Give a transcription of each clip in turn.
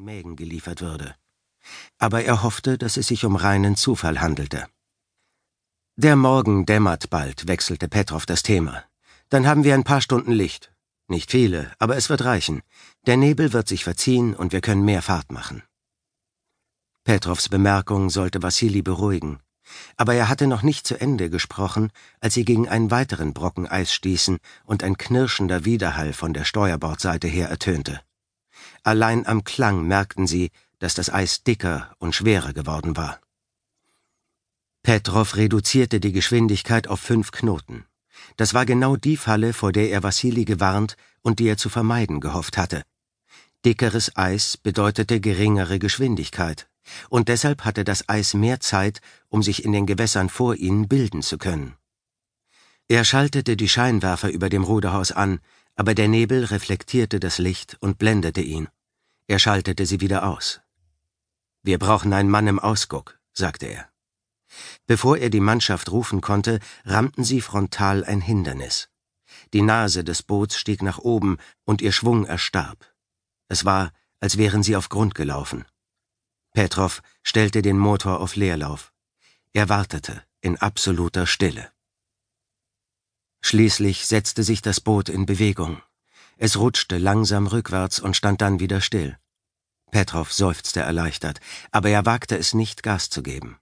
Mägen geliefert würde. Aber er hoffte, dass es sich um reinen Zufall handelte. Der Morgen dämmert bald, wechselte Petrov das Thema. Dann haben wir ein paar Stunden Licht. Nicht viele, aber es wird reichen. Der Nebel wird sich verziehen und wir können mehr Fahrt machen. Petrovs Bemerkung sollte Wassili beruhigen. Aber er hatte noch nicht zu Ende gesprochen, als sie gegen einen weiteren Brocken Eis stießen und ein knirschender Widerhall von der Steuerbordseite her ertönte. Allein am Klang merkten sie, dass das Eis dicker und schwerer geworden war. Petrov reduzierte die Geschwindigkeit auf fünf Knoten. Das war genau die Falle, vor der er Wassili gewarnt und die er zu vermeiden gehofft hatte. Dickeres Eis bedeutete geringere Geschwindigkeit, und deshalb hatte das Eis mehr Zeit, um sich in den Gewässern vor ihnen bilden zu können. Er schaltete die Scheinwerfer über dem Ruderhaus an, aber der Nebel reflektierte das Licht und blendete ihn. Er schaltete sie wieder aus. Wir brauchen einen Mann im Ausguck, sagte er. Bevor er die Mannschaft rufen konnte, rammten sie frontal ein Hindernis. Die Nase des Boots stieg nach oben und ihr Schwung erstarb. Es war, als wären sie auf Grund gelaufen. Petrov stellte den Motor auf Leerlauf. Er wartete in absoluter Stille. Schließlich setzte sich das Boot in Bewegung. Es rutschte langsam rückwärts und stand dann wieder still. Petrov seufzte erleichtert, aber er wagte es nicht, Gas zu geben.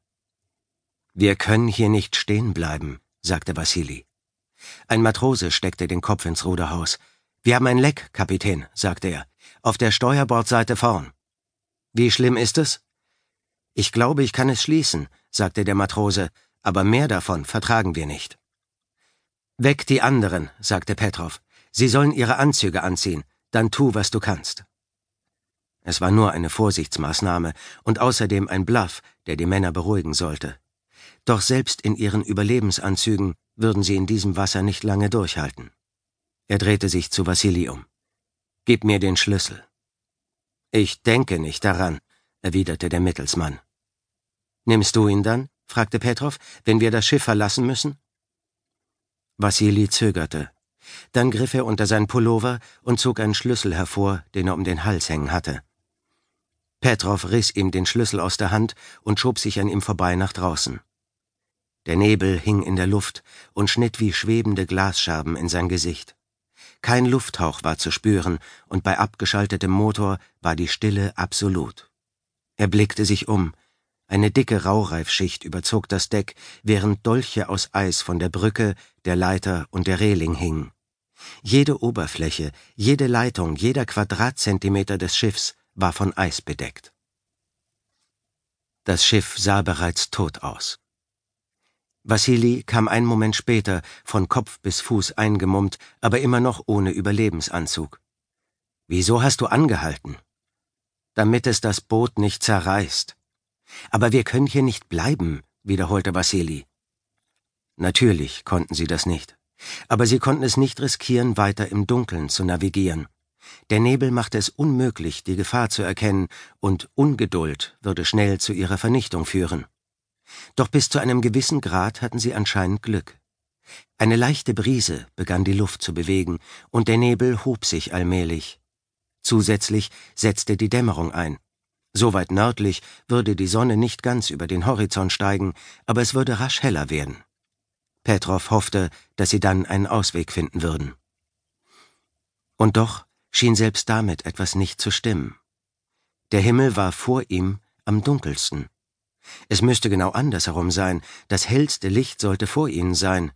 Wir können hier nicht stehen bleiben, sagte Wassili. Ein Matrose steckte den Kopf ins Ruderhaus. Wir haben ein Leck, Kapitän, sagte er. Auf der Steuerbordseite vorn. Wie schlimm ist es? Ich glaube, ich kann es schließen, sagte der Matrose, aber mehr davon vertragen wir nicht. Weg die anderen, sagte Petrov. Sie sollen ihre Anzüge anziehen, dann tu, was du kannst. Es war nur eine Vorsichtsmaßnahme und außerdem ein Bluff, der die Männer beruhigen sollte. Doch selbst in ihren Überlebensanzügen würden sie in diesem Wasser nicht lange durchhalten. Er drehte sich zu Wassili um. Gib mir den Schlüssel. Ich denke nicht daran, erwiderte der Mittelsmann. Nimmst du ihn dann? fragte Petrov, wenn wir das Schiff verlassen müssen? Wassili zögerte. Dann griff er unter sein Pullover und zog einen Schlüssel hervor, den er um den Hals hängen hatte. Petrov riss ihm den Schlüssel aus der Hand und schob sich an ihm vorbei nach draußen. Der Nebel hing in der Luft und schnitt wie schwebende Glasscherben in sein Gesicht. Kein Lufthauch war zu spüren, und bei abgeschaltetem Motor war die Stille absolut. Er blickte sich um. Eine dicke Raureifschicht überzog das Deck, während Dolche aus Eis von der Brücke, der Leiter und der Reling hingen. Jede Oberfläche, jede Leitung, jeder Quadratzentimeter des Schiffs war von Eis bedeckt. Das Schiff sah bereits tot aus. Wassili kam einen Moment später, von Kopf bis Fuß eingemummt, aber immer noch ohne Überlebensanzug. Wieso hast du angehalten? Damit es das Boot nicht zerreißt. Aber wir können hier nicht bleiben, wiederholte Wassili. Natürlich konnten sie das nicht. Aber sie konnten es nicht riskieren, weiter im Dunkeln zu navigieren. Der Nebel machte es unmöglich, die Gefahr zu erkennen, und Ungeduld würde schnell zu ihrer Vernichtung führen. Doch bis zu einem gewissen Grad hatten sie anscheinend Glück. Eine leichte Brise begann die Luft zu bewegen, und der Nebel hob sich allmählich. Zusätzlich setzte die Dämmerung ein. So weit nördlich würde die Sonne nicht ganz über den Horizont steigen, aber es würde rasch heller werden. Petrov hoffte, dass sie dann einen Ausweg finden würden. Und doch schien selbst damit etwas nicht zu stimmen. Der Himmel war vor ihm am dunkelsten. Es müsste genau andersherum sein, das hellste Licht sollte vor ihnen sein.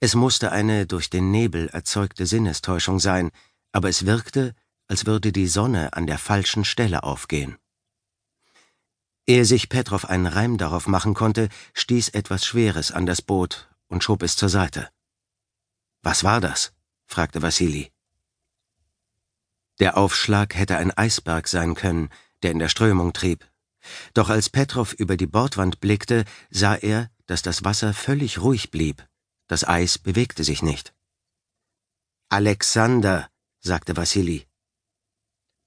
Es musste eine durch den Nebel erzeugte Sinnestäuschung sein, aber es wirkte, als würde die Sonne an der falschen Stelle aufgehen. Ehe sich Petrov einen Reim darauf machen konnte, stieß etwas Schweres an das Boot und schob es zur Seite. Was war das? fragte Wassili. Der Aufschlag hätte ein Eisberg sein können, der in der Strömung trieb. Doch als Petrov über die Bordwand blickte, sah er, dass das Wasser völlig ruhig blieb. Das Eis bewegte sich nicht. Alexander, sagte Wassili.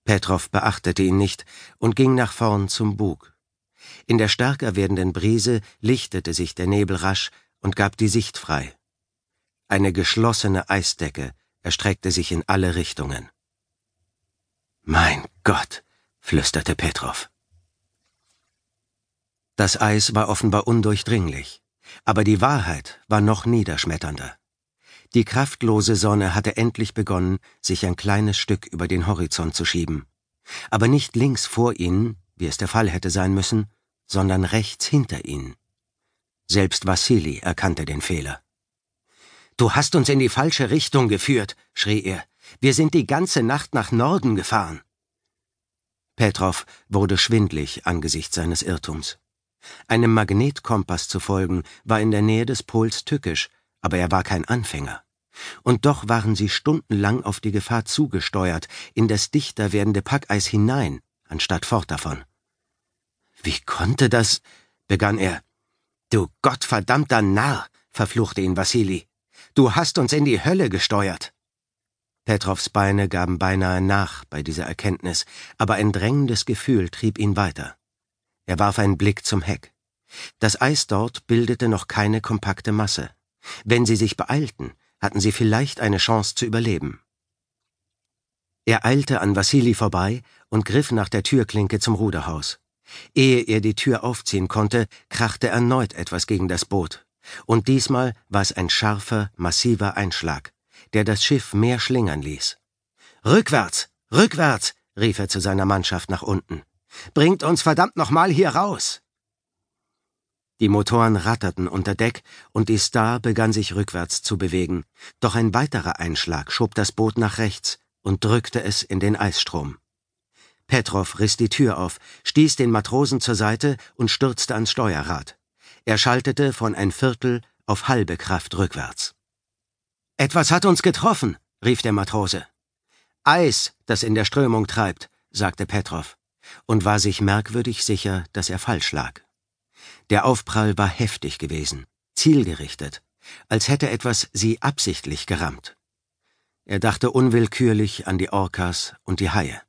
Petrov beachtete ihn nicht und ging nach vorn zum Bug. In der stärker werdenden Brise lichtete sich der Nebel rasch und gab die Sicht frei. Eine geschlossene Eisdecke erstreckte sich in alle Richtungen. Mein Gott, flüsterte Petrov. Das Eis war offenbar undurchdringlich, aber die Wahrheit war noch niederschmetternder. Die kraftlose Sonne hatte endlich begonnen, sich ein kleines Stück über den Horizont zu schieben. Aber nicht links vor ihnen, wie es der Fall hätte sein müssen, sondern rechts hinter ihnen. Selbst Wassili erkannte den Fehler. Du hast uns in die falsche Richtung geführt, schrie er. Wir sind die ganze Nacht nach Norden gefahren. Petrov wurde schwindlig angesichts seines Irrtums. Einem Magnetkompass zu folgen, war in der Nähe des Pols tückisch, aber er war kein Anfänger. Und doch waren sie stundenlang auf die Gefahr zugesteuert, in das dichter werdende Packeis hinein, anstatt fort davon. Wie konnte das? begann er. Du gottverdammter Narr, verfluchte ihn Wassili. Du hast uns in die Hölle gesteuert. Petrovs Beine gaben beinahe nach bei dieser Erkenntnis, aber ein drängendes Gefühl trieb ihn weiter. Er warf einen Blick zum Heck. Das Eis dort bildete noch keine kompakte Masse. Wenn sie sich beeilten, hatten sie vielleicht eine Chance zu überleben. Er eilte an Wassili vorbei und griff nach der Türklinke zum Ruderhaus. Ehe er die Tür aufziehen konnte, krachte erneut etwas gegen das Boot. Und diesmal war es ein scharfer, massiver Einschlag, der das Schiff mehr schlingern ließ. Rückwärts, rückwärts, rief er zu seiner Mannschaft nach unten. Bringt uns verdammt nochmal hier raus! Die Motoren ratterten unter Deck und die Star begann sich rückwärts zu bewegen, doch ein weiterer Einschlag schob das Boot nach rechts und drückte es in den Eisstrom. Petrov riss die Tür auf, stieß den Matrosen zur Seite und stürzte ans Steuerrad. Er schaltete von ein Viertel auf halbe Kraft rückwärts. Etwas hat uns getroffen, rief der Matrose. Eis, das in der Strömung treibt, sagte Petrov und war sich merkwürdig sicher, dass er falsch lag. Der Aufprall war heftig gewesen, zielgerichtet, als hätte etwas sie absichtlich gerammt. Er dachte unwillkürlich an die Orcas und die Haie.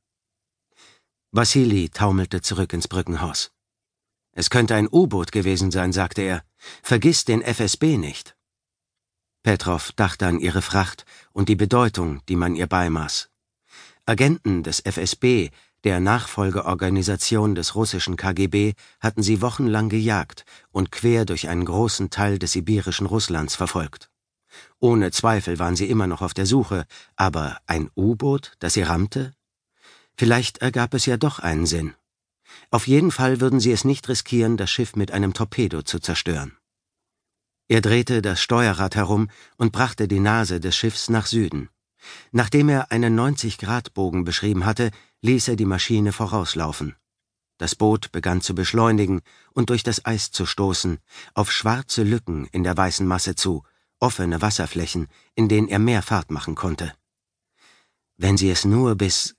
Wassili taumelte zurück ins Brückenhaus. Es könnte ein U-Boot gewesen sein, sagte er. Vergiss den FSB nicht. Petrov dachte an ihre Fracht und die Bedeutung, die man ihr beimaß. Agenten des FSB, der Nachfolgeorganisation des russischen KGB, hatten sie wochenlang gejagt und quer durch einen großen Teil des sibirischen Russlands verfolgt. Ohne Zweifel waren sie immer noch auf der Suche, aber ein U-Boot, das sie rammte? Vielleicht ergab es ja doch einen Sinn. Auf jeden Fall würden sie es nicht riskieren, das Schiff mit einem Torpedo zu zerstören. Er drehte das Steuerrad herum und brachte die Nase des Schiffs nach Süden. Nachdem er einen 90-Grad-Bogen beschrieben hatte, ließ er die Maschine vorauslaufen. Das Boot begann zu beschleunigen und durch das Eis zu stoßen, auf schwarze Lücken in der weißen Masse zu, offene Wasserflächen, in denen er mehr Fahrt machen konnte. Wenn sie es nur bis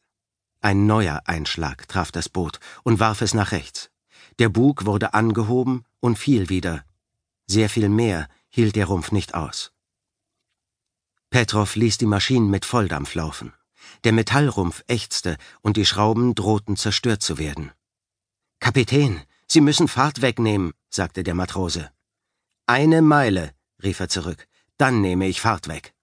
ein neuer Einschlag traf das Boot und warf es nach rechts. Der Bug wurde angehoben und fiel wieder. Sehr viel mehr hielt der Rumpf nicht aus. Petrov ließ die Maschinen mit Volldampf laufen. Der Metallrumpf ächzte und die Schrauben drohten zerstört zu werden. Kapitän, Sie müssen Fahrt wegnehmen, sagte der Matrose. Eine Meile, rief er zurück, dann nehme ich Fahrt weg.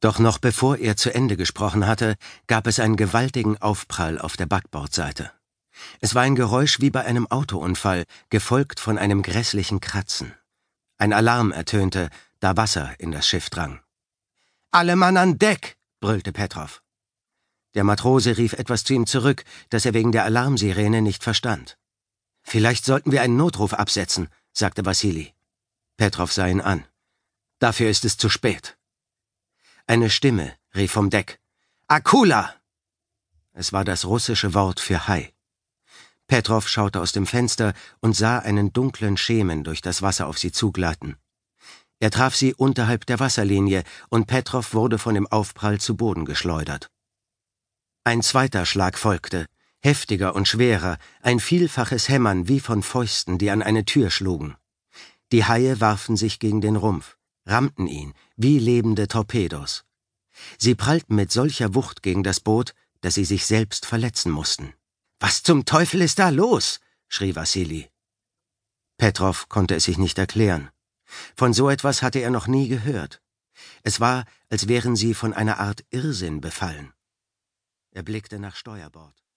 Doch noch bevor er zu Ende gesprochen hatte, gab es einen gewaltigen Aufprall auf der Backbordseite. Es war ein Geräusch wie bei einem Autounfall, gefolgt von einem grässlichen Kratzen. Ein Alarm ertönte, da Wasser in das Schiff drang. Alle Mann an Deck! brüllte Petrov. Der Matrose rief etwas zu ihm zurück, das er wegen der Alarmsirene nicht verstand. Vielleicht sollten wir einen Notruf absetzen, sagte Wassili. Petrov sah ihn an. Dafür ist es zu spät. Eine Stimme rief vom Deck. Akula! Es war das russische Wort für Hai. Petrov schaute aus dem Fenster und sah einen dunklen Schemen durch das Wasser auf sie zugleiten. Er traf sie unterhalb der Wasserlinie und Petrov wurde von dem Aufprall zu Boden geschleudert. Ein zweiter Schlag folgte, heftiger und schwerer, ein vielfaches Hämmern wie von Fäusten, die an eine Tür schlugen. Die Haie warfen sich gegen den Rumpf rammten ihn wie lebende Torpedos. Sie prallten mit solcher Wucht gegen das Boot, dass sie sich selbst verletzen mussten. Was zum Teufel ist da los? schrie Wassili. Petrov konnte es sich nicht erklären. Von so etwas hatte er noch nie gehört. Es war, als wären sie von einer Art Irrsinn befallen. Er blickte nach Steuerbord.